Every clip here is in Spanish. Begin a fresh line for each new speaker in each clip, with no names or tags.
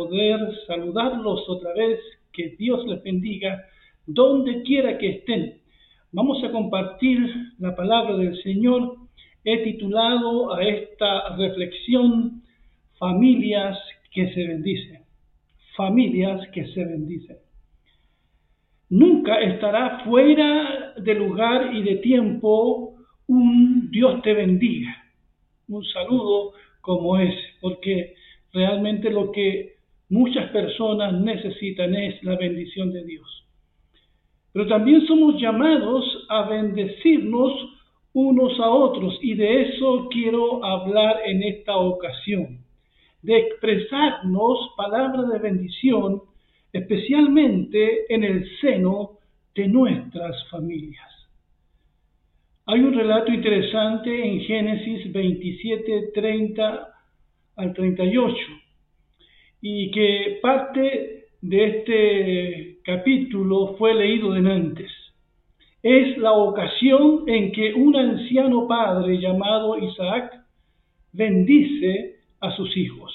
poder saludarlos otra vez, que Dios les bendiga donde quiera que estén. Vamos a compartir la palabra del Señor. He titulado a esta reflexión Familias que se bendicen. Familias que se bendicen. Nunca estará fuera de lugar y de tiempo un Dios te bendiga un saludo como ese, porque realmente lo que muchas personas necesitan es la bendición de Dios. Pero también somos llamados a bendecirnos unos a otros y de eso quiero hablar en esta ocasión, de expresarnos palabras de bendición, especialmente en el seno de nuestras familias. Hay un relato interesante en Génesis 27, 30 al 38 y que parte de este capítulo fue leído de antes. Es la ocasión en que un anciano padre llamado Isaac bendice a sus hijos.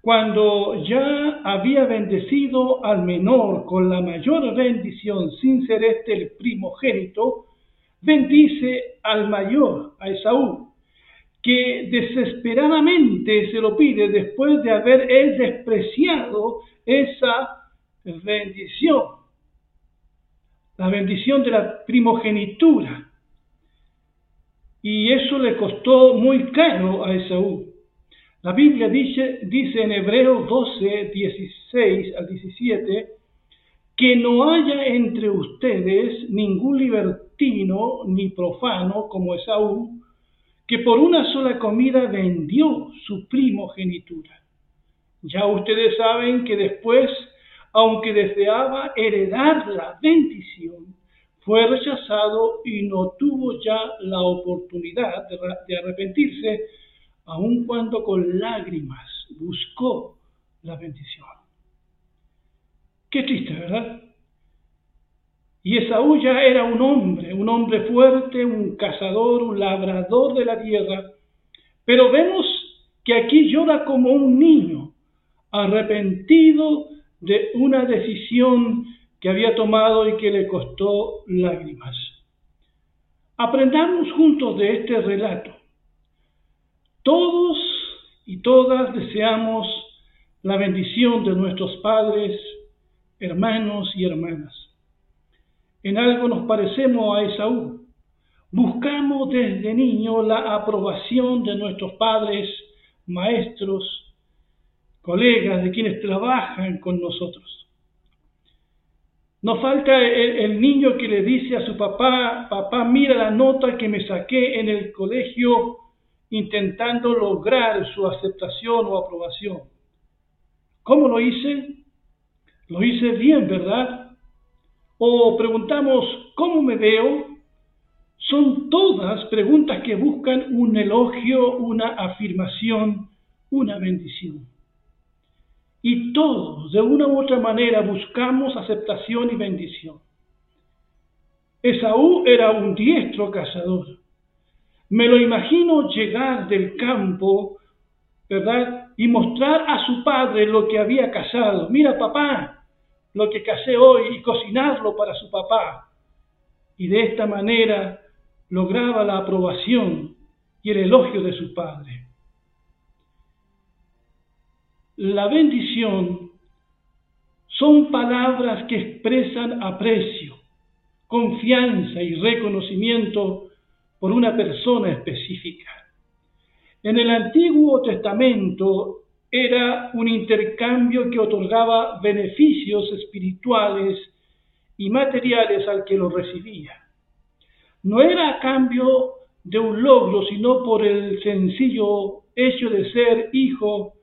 Cuando ya había bendecido al menor con la mayor bendición sin ser este el primogénito, bendice al mayor, a Esaú, que desesperadamente se lo pide después de haber él despreciado esa bendición, la bendición de la primogenitura. Y eso le costó muy caro a Esaú. La Biblia dice, dice en Hebreos 12, 16 al 17, que no haya entre ustedes ningún libertino ni profano como Esaú, que por una sola comida vendió su primogenitura. Ya ustedes saben que después, aunque deseaba heredar la bendición, fue rechazado y no tuvo ya la oportunidad de, arrepentirse, aun cuando con lágrimas buscó la bendición. Qué triste, ¿verdad? Y Esaú ya era un hombre, un hombre fuerte, un cazador, un labrador de la tierra. Pero vemos que aquí llora como un niño, arrepentido de una decisión que había tomado y que le costó lágrimas. Aprendamos juntos de este relato. Todos y todas deseamos la bendición de nuestros padres, hermanos y hermanas. En algo nos parecemos a Esaú. Buscamos desde niño la aprobación de nuestros padres, maestros, colegas, de quienes trabajan con nosotros. Nos falta el, niño que le dice a su papá, papá, mira la nota que me saqué en el colegio intentando lograr su aceptación o aprobación. ¿Cómo lo hice? Lo hice bien, ¿verdad? O preguntamos, ¿cómo me veo? Son todas preguntas que buscan un elogio, una afirmación, una bendición. Y todos, de una u otra manera, buscamos aceptación y bendición. Esaú era un diestro cazador. Me lo imagino llegar del campo, ¿verdad? Y mostrar a su padre lo que había cazado. Mira, papá, lo que casé hoy y cocinarlo para su papá. Y de esta manera lograba la aprobación y el elogio de su padre. La bendición son palabras que expresan aprecio, confianza y reconocimiento por una persona específica. En el Antiguo Testamento era un intercambio que otorgaba beneficios espirituales y materiales al que lo recibía. No era a cambio de un logro, sino por el sencillo hecho de ser hijo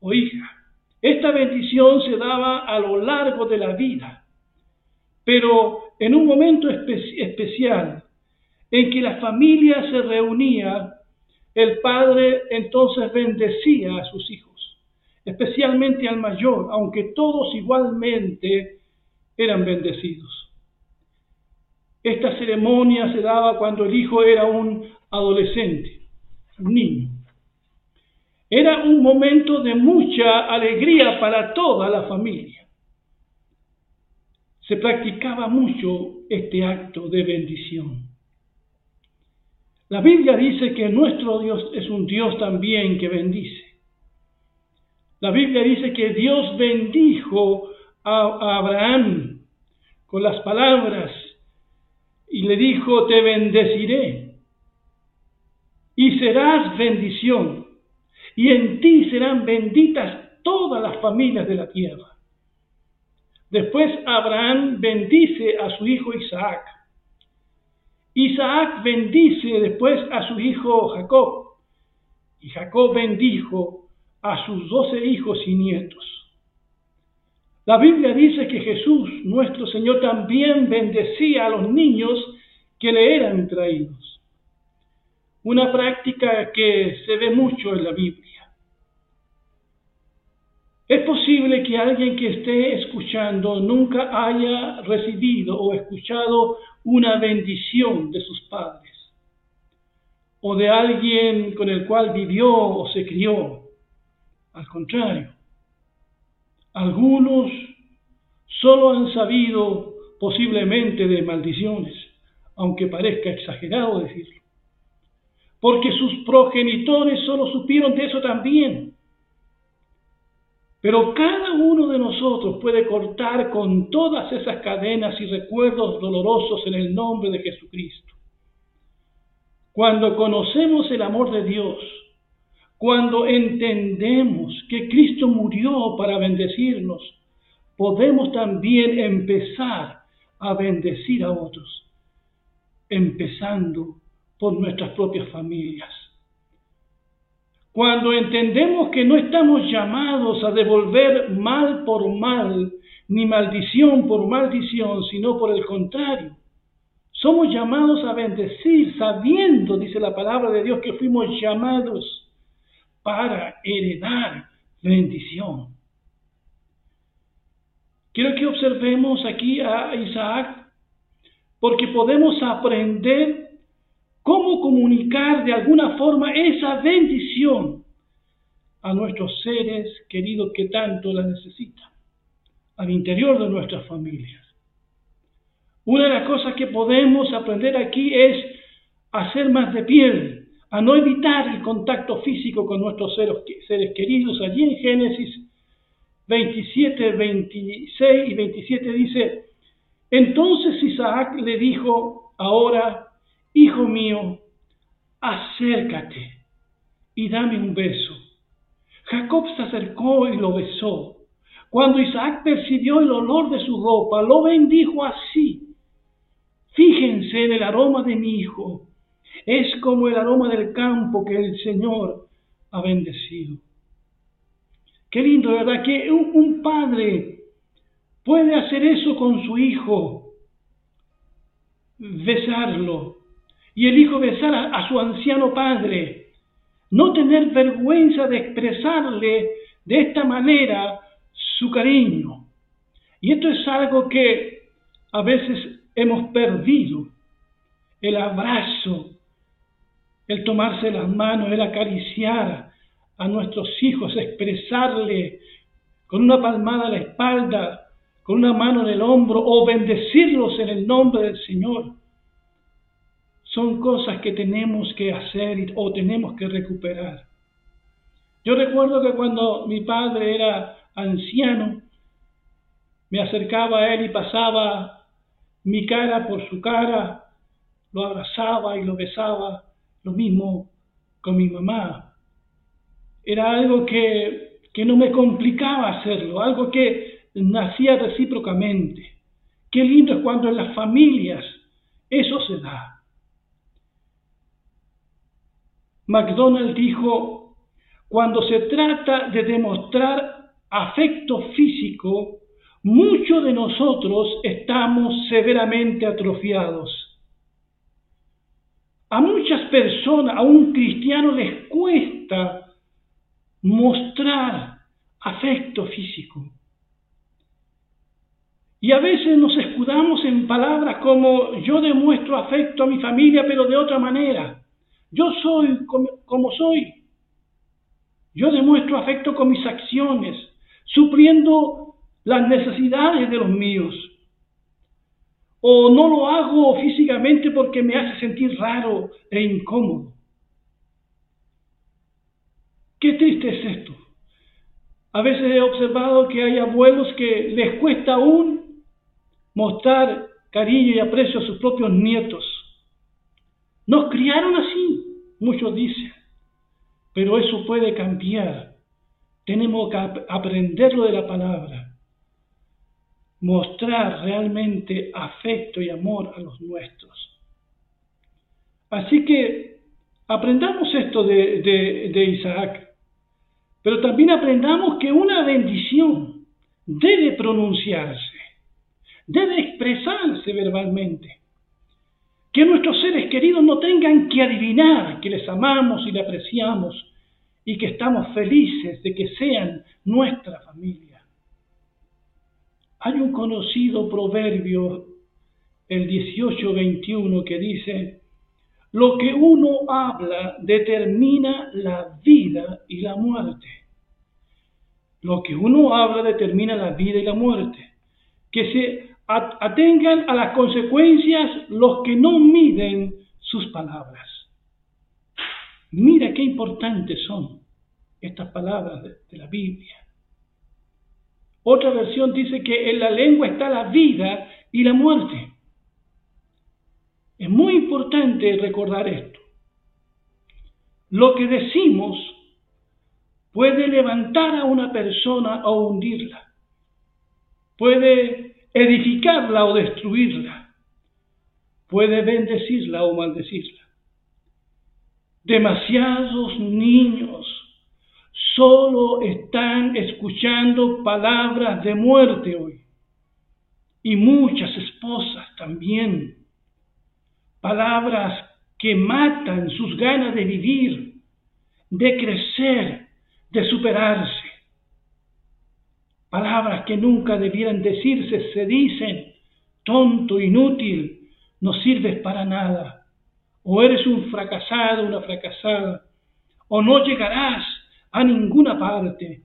o hija. Esta bendición se daba a lo largo de la vida, pero en un momento especial en que la familia se reunía, el padre entonces bendecía a sus hijos especialmente al mayor, aunque todos igualmente eran bendecidos. Esta ceremonia se daba cuando el hijo era un adolescente, un niño, Era un momento de mucha alegría para toda la familia. Se practicaba mucho este acto de bendición. La Biblia dice que nuestro Dios es un Dios también que bendice. La Biblia dice que Dios bendijo a Abraham con las palabras y le dijo, te bendeciré y serás bendición y en ti serán benditas todas las familias de la tierra. Después Abraham bendice a su hijo Isaac. Isaac bendice después a su hijo Jacob. Y Jacob bendijo a sus doce hijos y nietos. La Biblia dice que Jesús, nuestro Señor, también bendecía a los niños que le eran traídos. Una práctica que se ve mucho en la Biblia. Es posible que alguien que esté escuchando nunca haya recibido o escuchado una bendición de sus padres o de alguien con el cual vivió o se crió. Al contrario, algunos solo han sabido posiblemente de maldiciones, aunque parezca exagerado decirlo, porque sus progenitores solo supieron de eso también pero cada uno de nosotros puede cortar con todas esas cadenas y recuerdos dolorosos en el nombre de Jesucristo. Cuando conocemos el amor de Dios, cuando entendemos que Cristo murió para bendecirnos, podemos también empezar a bendecir a otros, empezando por nuestras propias familias. Cuando entendemos que no estamos llamados a devolver mal por mal, ni maldición por maldición, sino por el contrario. Somos llamados a bendecir, sabiendo, dice la palabra de Dios, que fuimos llamados para heredar bendición. Quiero que observemos aquí a Isaac, porque podemos aprender cómo comunicar de alguna forma esa bendición a nuestros seres queridos que tanto la necesitan, al interior de nuestras familias. Una de las cosas que podemos aprender aquí es a ser más de piel, a no evitar el contacto físico con nuestros seres, queridos. Allí en Génesis 27, 26 y 27 dice, entonces Isaac le dijo, ahora Hijo mío, acércate y dame un beso. Jacob se acercó y lo besó. Cuando Isaac percibió el olor de su ropa, lo bendijo así. Fíjense en el aroma de mi hijo. Es como el aroma del campo que el Señor ha bendecido. Qué lindo, ¿verdad? Que un, padre puede hacer eso con su hijo. Besarlo, y el hijo besar a, su anciano padre, no tener vergüenza de expresarle de esta manera su cariño. Y esto es algo que a veces hemos perdido, el abrazo, el tomarse las manos, el acariciar a nuestros hijos, expresarle con una palmada a la espalda, con una mano en el hombro o bendecirlos en el nombre del Señor son cosas que tenemos que hacer o tenemos que recuperar. Yo recuerdo que cuando mi padre era anciano, me acercaba a él y pasaba mi cara por su cara, lo abrazaba y lo besaba, lo mismo con mi mamá. Era algo que, que no me complicaba hacerlo, algo que nacía recíprocamente. Qué lindo es cuando en las familias eso se da. MacDonald dijo, cuando se trata de demostrar afecto físico, muchos de nosotros estamos severamente atrofiados. A muchas personas, a un cristiano les cuesta mostrar afecto físico. Y a veces nos escudamos en palabras como yo demuestro afecto a mi familia, pero de otra manera. Yo soy como, soy. Yo demuestro afecto con mis acciones, supliendo las necesidades de los míos. O no lo hago físicamente porque me hace sentir raro e incómodo. Qué triste es esto. A veces he observado que hay abuelos que les cuesta aún mostrar cariño y aprecio a sus propios nietos. Nos criaron así, muchos dicen, pero eso puede cambiar. Tenemos que aprenderlo de la palabra, mostrar realmente afecto y amor a los nuestros. Así que aprendamos esto de, de Isaac. Pero también aprendamos que una bendición debe pronunciarse, debe expresarse verbalmente. Que nuestros seres queridos no tengan que adivinar que les amamos y les apreciamos y que estamos felices de que sean nuestra familia. Hay un conocido proverbio, el 18-21, que dice, lo que uno habla determina la vida y la muerte. Lo que uno habla determina la vida y la muerte. Que se atengan a las consecuencias los que no miden sus palabras. Mira qué importantes son estas palabras de, la Biblia. Otra versión dice que en la lengua está la vida y la muerte. Es muy importante recordar esto. Lo que decimos puede levantar a una persona o hundirla. Puede edificarla o destruirla. Puede bendecirla o maldecirla. Demasiados niños solo están escuchando palabras de muerte hoy. Y muchas esposas también palabras que matan sus ganas de vivir, de crecer, de superarse. Palabras que nunca debieran decirse, se dicen, tonto, inútil, no sirves para nada, o eres un fracasado, una fracasada, o no llegarás a ninguna parte.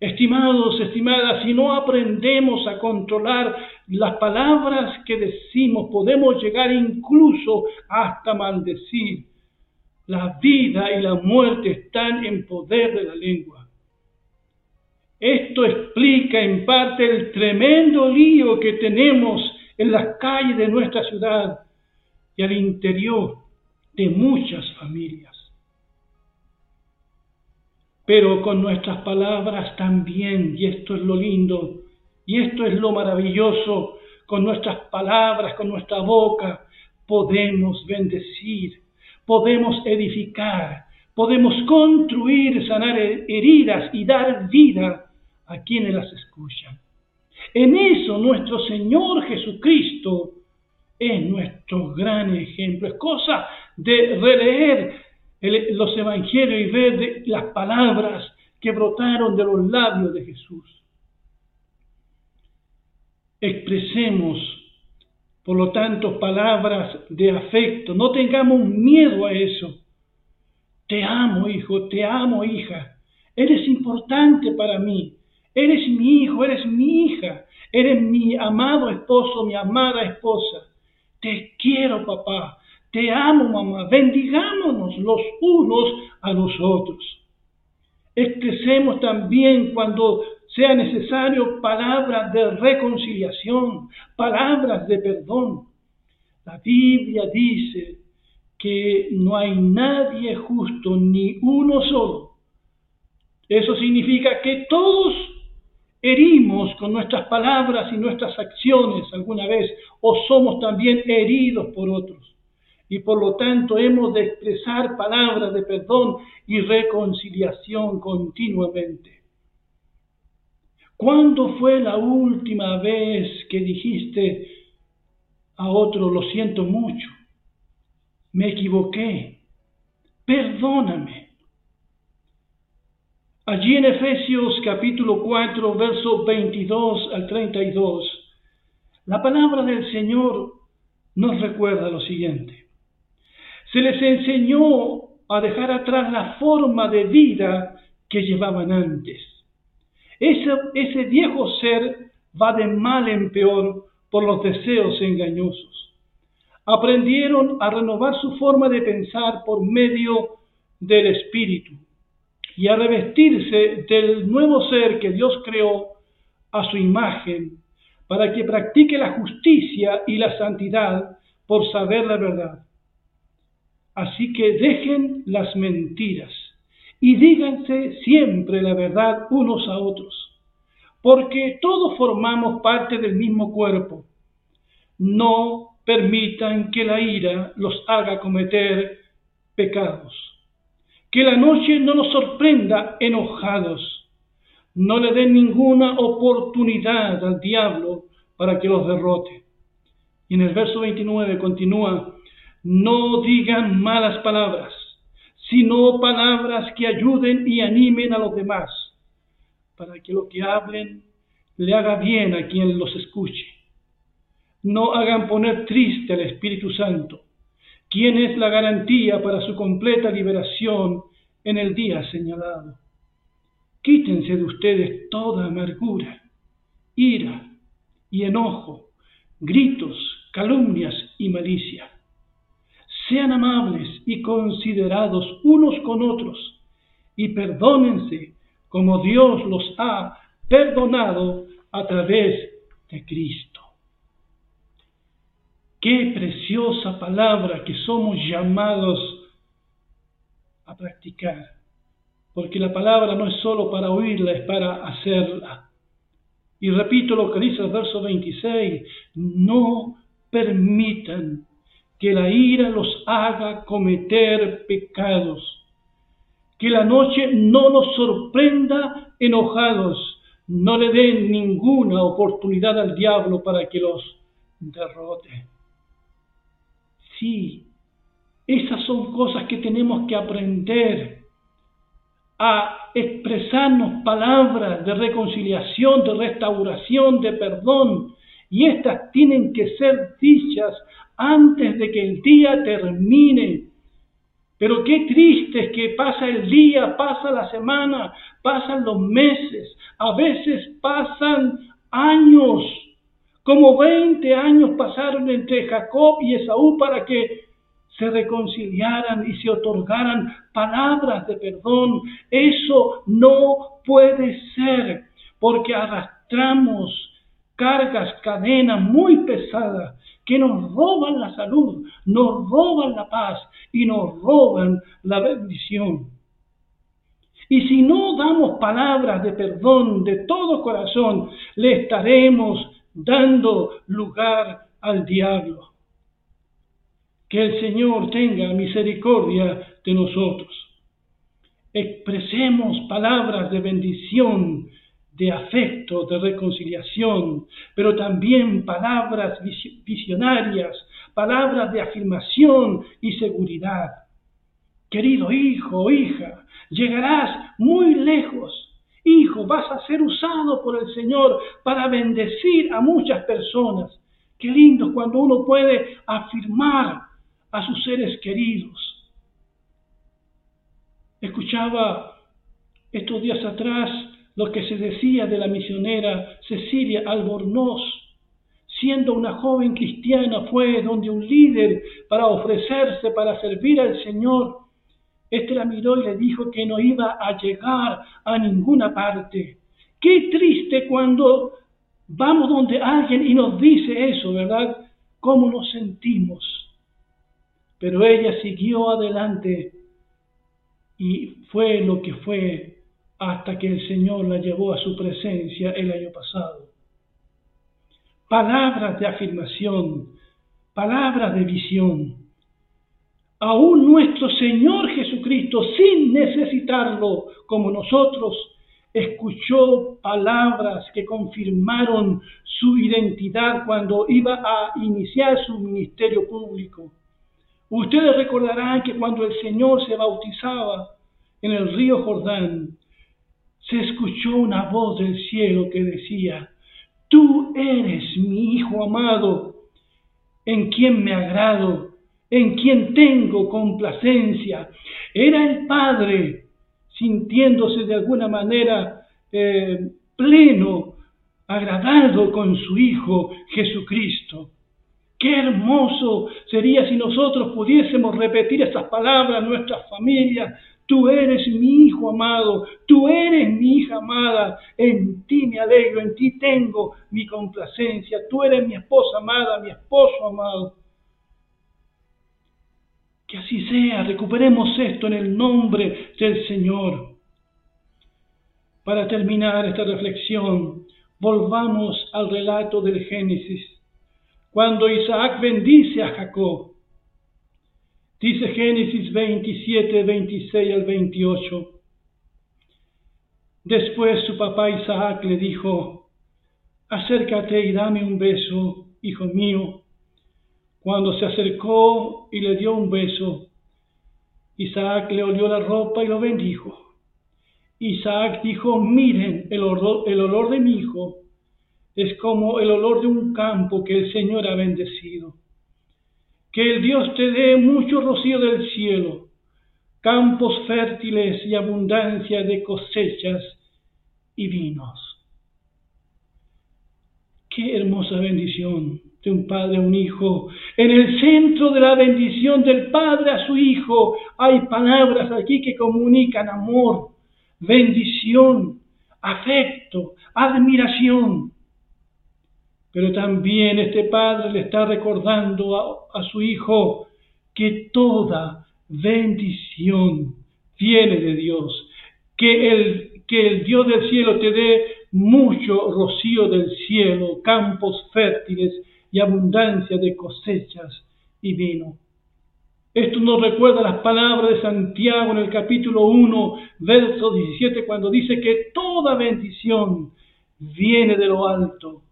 Estimados, estimadas, si no aprendemos a controlar las palabras que decimos, podemos llegar incluso hasta maldecir. La vida y la muerte están en poder de la lengua. Esto explica en parte el tremendo lío que tenemos en las calles de nuestra ciudad y al interior de muchas familias pero con nuestras palabras también, y esto es lo lindo, y esto es lo maravilloso, con nuestras palabras, con nuestra boca, podemos bendecir, podemos edificar, podemos construir, sanar heridas y dar vida a quienes las escuchan. En eso nuestro Señor Jesucristo es nuestro gran ejemplo. Es cosa de releer los evangelios y ver las palabras que brotaron de los labios de Jesús. Expresemos, por lo tanto, palabras de afecto. No tengamos miedo a eso. Te amo, hijo, te amo, hija. Eres importante para mí. Eres mi hijo, eres mi hija. Eres mi amado esposo, mi amada esposa. Te quiero, papá. Te amo, mamá. Bendigámonos los unos a los otros. Expresemos también cuando sea necesario palabras de reconciliación, palabras de perdón. La Biblia dice que no hay nadie justo, ni uno solo. Eso significa que todos herimos con nuestras palabras y nuestras acciones alguna vez, o somos también heridos por otros y por lo tanto hemos de expresar palabras de perdón y reconciliación continuamente. ¿Cuándo fue la última vez que dijiste a otro, lo siento mucho, me equivoqué, perdóname? Allí en Efesios capítulo 4, versos 22 al 32, la palabra del Señor nos recuerda lo siguiente. Se les enseñó a dejar atrás la forma de vida que llevaban antes. Ese, ese viejo ser va de mal en peor por los deseos engañosos. Aprendieron a renovar su forma de pensar por medio del Espíritu y a revestirse del nuevo ser que Dios creó a su imagen para que practique la justicia y la santidad por saber la verdad. Así que dejen las mentiras y díganse siempre la verdad unos a otros, porque todos formamos parte del mismo cuerpo. No permitan que la ira los haga cometer pecados. Que la noche no nos sorprenda enojados. No le den ninguna oportunidad al diablo para que los derrote. Y en el verso 29 continúa, no digan malas palabras, sino palabras que ayuden y animen a los demás, para que lo que hablen le haga bien a quien los escuche. No hagan poner triste al Espíritu Santo, quien es la garantía para su completa liberación en el día señalado. Quítense de ustedes toda amargura, ira y enojo, gritos, calumnias y malicia sean amables y considerados unos con otros y perdónense como Dios los ha perdonado a través de Cristo. Qué preciosa palabra que somos llamados a practicar, porque la palabra no es solo para oírla, es para hacerla. Y repito lo que dice el verso 26, no permitan que la ira los haga cometer pecados, que la noche no los sorprenda enojados, no le den ninguna oportunidad al diablo para que los derrote. Sí, esas son cosas que tenemos que aprender a expresarnos palabras de reconciliación, de restauración, de perdón. Y estas tienen que ser dichas antes de que el día termine. Pero qué triste es que pasa el día, pasa la semana, pasan los meses, a veces pasan años, como 20 años pasaron entre Jacob y Esaú para que se reconciliaran y se otorgaran palabras de perdón. Eso no puede ser porque arrastramos cargas, cadenas muy pesadas que nos roban la salud, nos roban la paz y nos roban la bendición. Y si no damos palabras de perdón de todo corazón, le estaremos dando lugar al diablo. Que el Señor tenga misericordia de nosotros. Expresemos palabras de bendición de afecto, de reconciliación, pero también palabras visionarias, palabras de afirmación y seguridad. Querido hijo o hija, llegarás muy lejos. Hijo, vas a ser usado por el Señor para bendecir a muchas personas. Qué lindo cuando uno puede afirmar a sus seres queridos. Escuchaba estos días atrás lo que se decía de la misionera Cecilia Albornoz. Siendo una joven cristiana fue donde un líder para ofrecerse para servir al Señor. Este la miró y le dijo que no iba a llegar a ninguna parte. Qué triste cuando vamos donde alguien y nos dice eso, ¿verdad? ¿Cómo nos sentimos? Pero ella siguió adelante y fue lo que fue hasta que el Señor la llevó a su presencia el año pasado. Palabras de afirmación, palabras de visión. Aún nuestro Señor Jesucristo, sin necesitarlo como nosotros, escuchó palabras que confirmaron su identidad cuando iba a iniciar su ministerio público. Ustedes recordarán que cuando el Señor se bautizaba en el río Jordán, se escuchó una voz del cielo que decía, Tú eres mi Hijo amado, en quien me agrado, en quien tengo complacencia. Era el Padre sintiéndose de alguna manera eh, pleno, agradado con su Hijo Jesucristo. Qué hermoso sería si nosotros pudiésemos repetir estas palabras a nuestras familias. Tú eres mi hijo amado, tú eres mi hija amada, en ti me alegro, en ti tengo mi complacencia, tú eres mi esposa amada, mi esposo amado. Que así sea, recuperemos esto en el nombre del Señor. Para terminar esta reflexión, volvamos al relato del Génesis, cuando Isaac bendice a Jacob. Dice Génesis 27, 26 al 28. Después su papá Isaac le dijo, acércate y dame un beso, hijo mío. Cuando se acercó y le dio un beso, Isaac le olió la ropa y lo bendijo. Isaac dijo, miren, el olor, el olor de mi hijo es como el olor de un campo que el Señor ha bendecido. Que el Dios te dé mucho rocío del cielo, campos fértiles y abundancia de cosechas y vinos. Qué hermosa bendición de un padre a un hijo. En el centro de la bendición del padre a su hijo hay palabras aquí que comunican amor, bendición, afecto, admiración. Pero también este padre le está recordando a, su hijo que toda bendición viene de Dios, que el, que el Dios del cielo te dé mucho rocío del cielo, campos fértiles y abundancia de cosechas y vino. Esto nos recuerda las palabras de Santiago en el capítulo 1, verso 17, cuando dice que toda bendición viene de lo alto,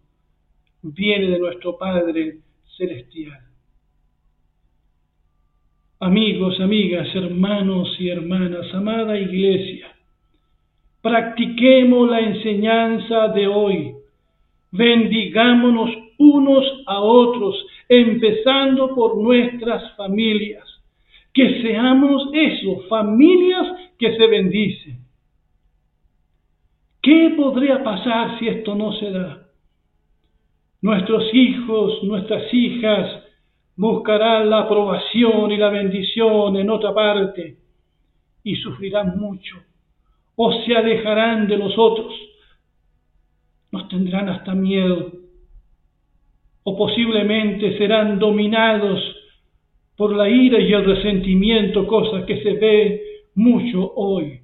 viene de nuestro Padre Celestial. Amigos, amigas, hermanos y hermanas, amada iglesia, practiquemos la enseñanza de hoy, bendigámonos unos a otros, empezando por nuestras familias. Que seamos eso, familias que se bendicen. ¿Qué podría pasar si esto no se da? Nuestros hijos, nuestras hijas buscarán la aprobación y la bendición en otra parte y sufrirán mucho o se alejarán de nosotros. Nos tendrán hasta miedo o posiblemente serán dominados por la ira y el resentimiento, cosa que se ve mucho hoy.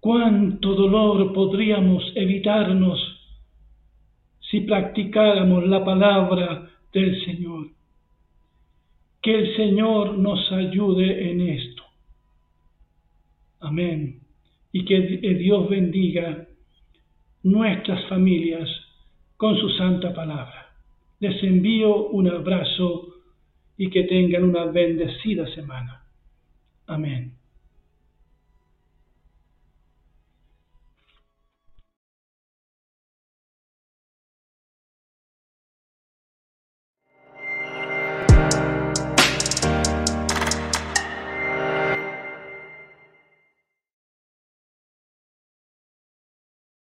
¿Cuánto dolor podríamos evitarnos si practicáramos la palabra del Señor? Que el Señor nos ayude en esto. Amén. Y que Dios bendiga nuestras familias con su santa palabra. Les envío un abrazo y que tengan una bendecida semana. Amén.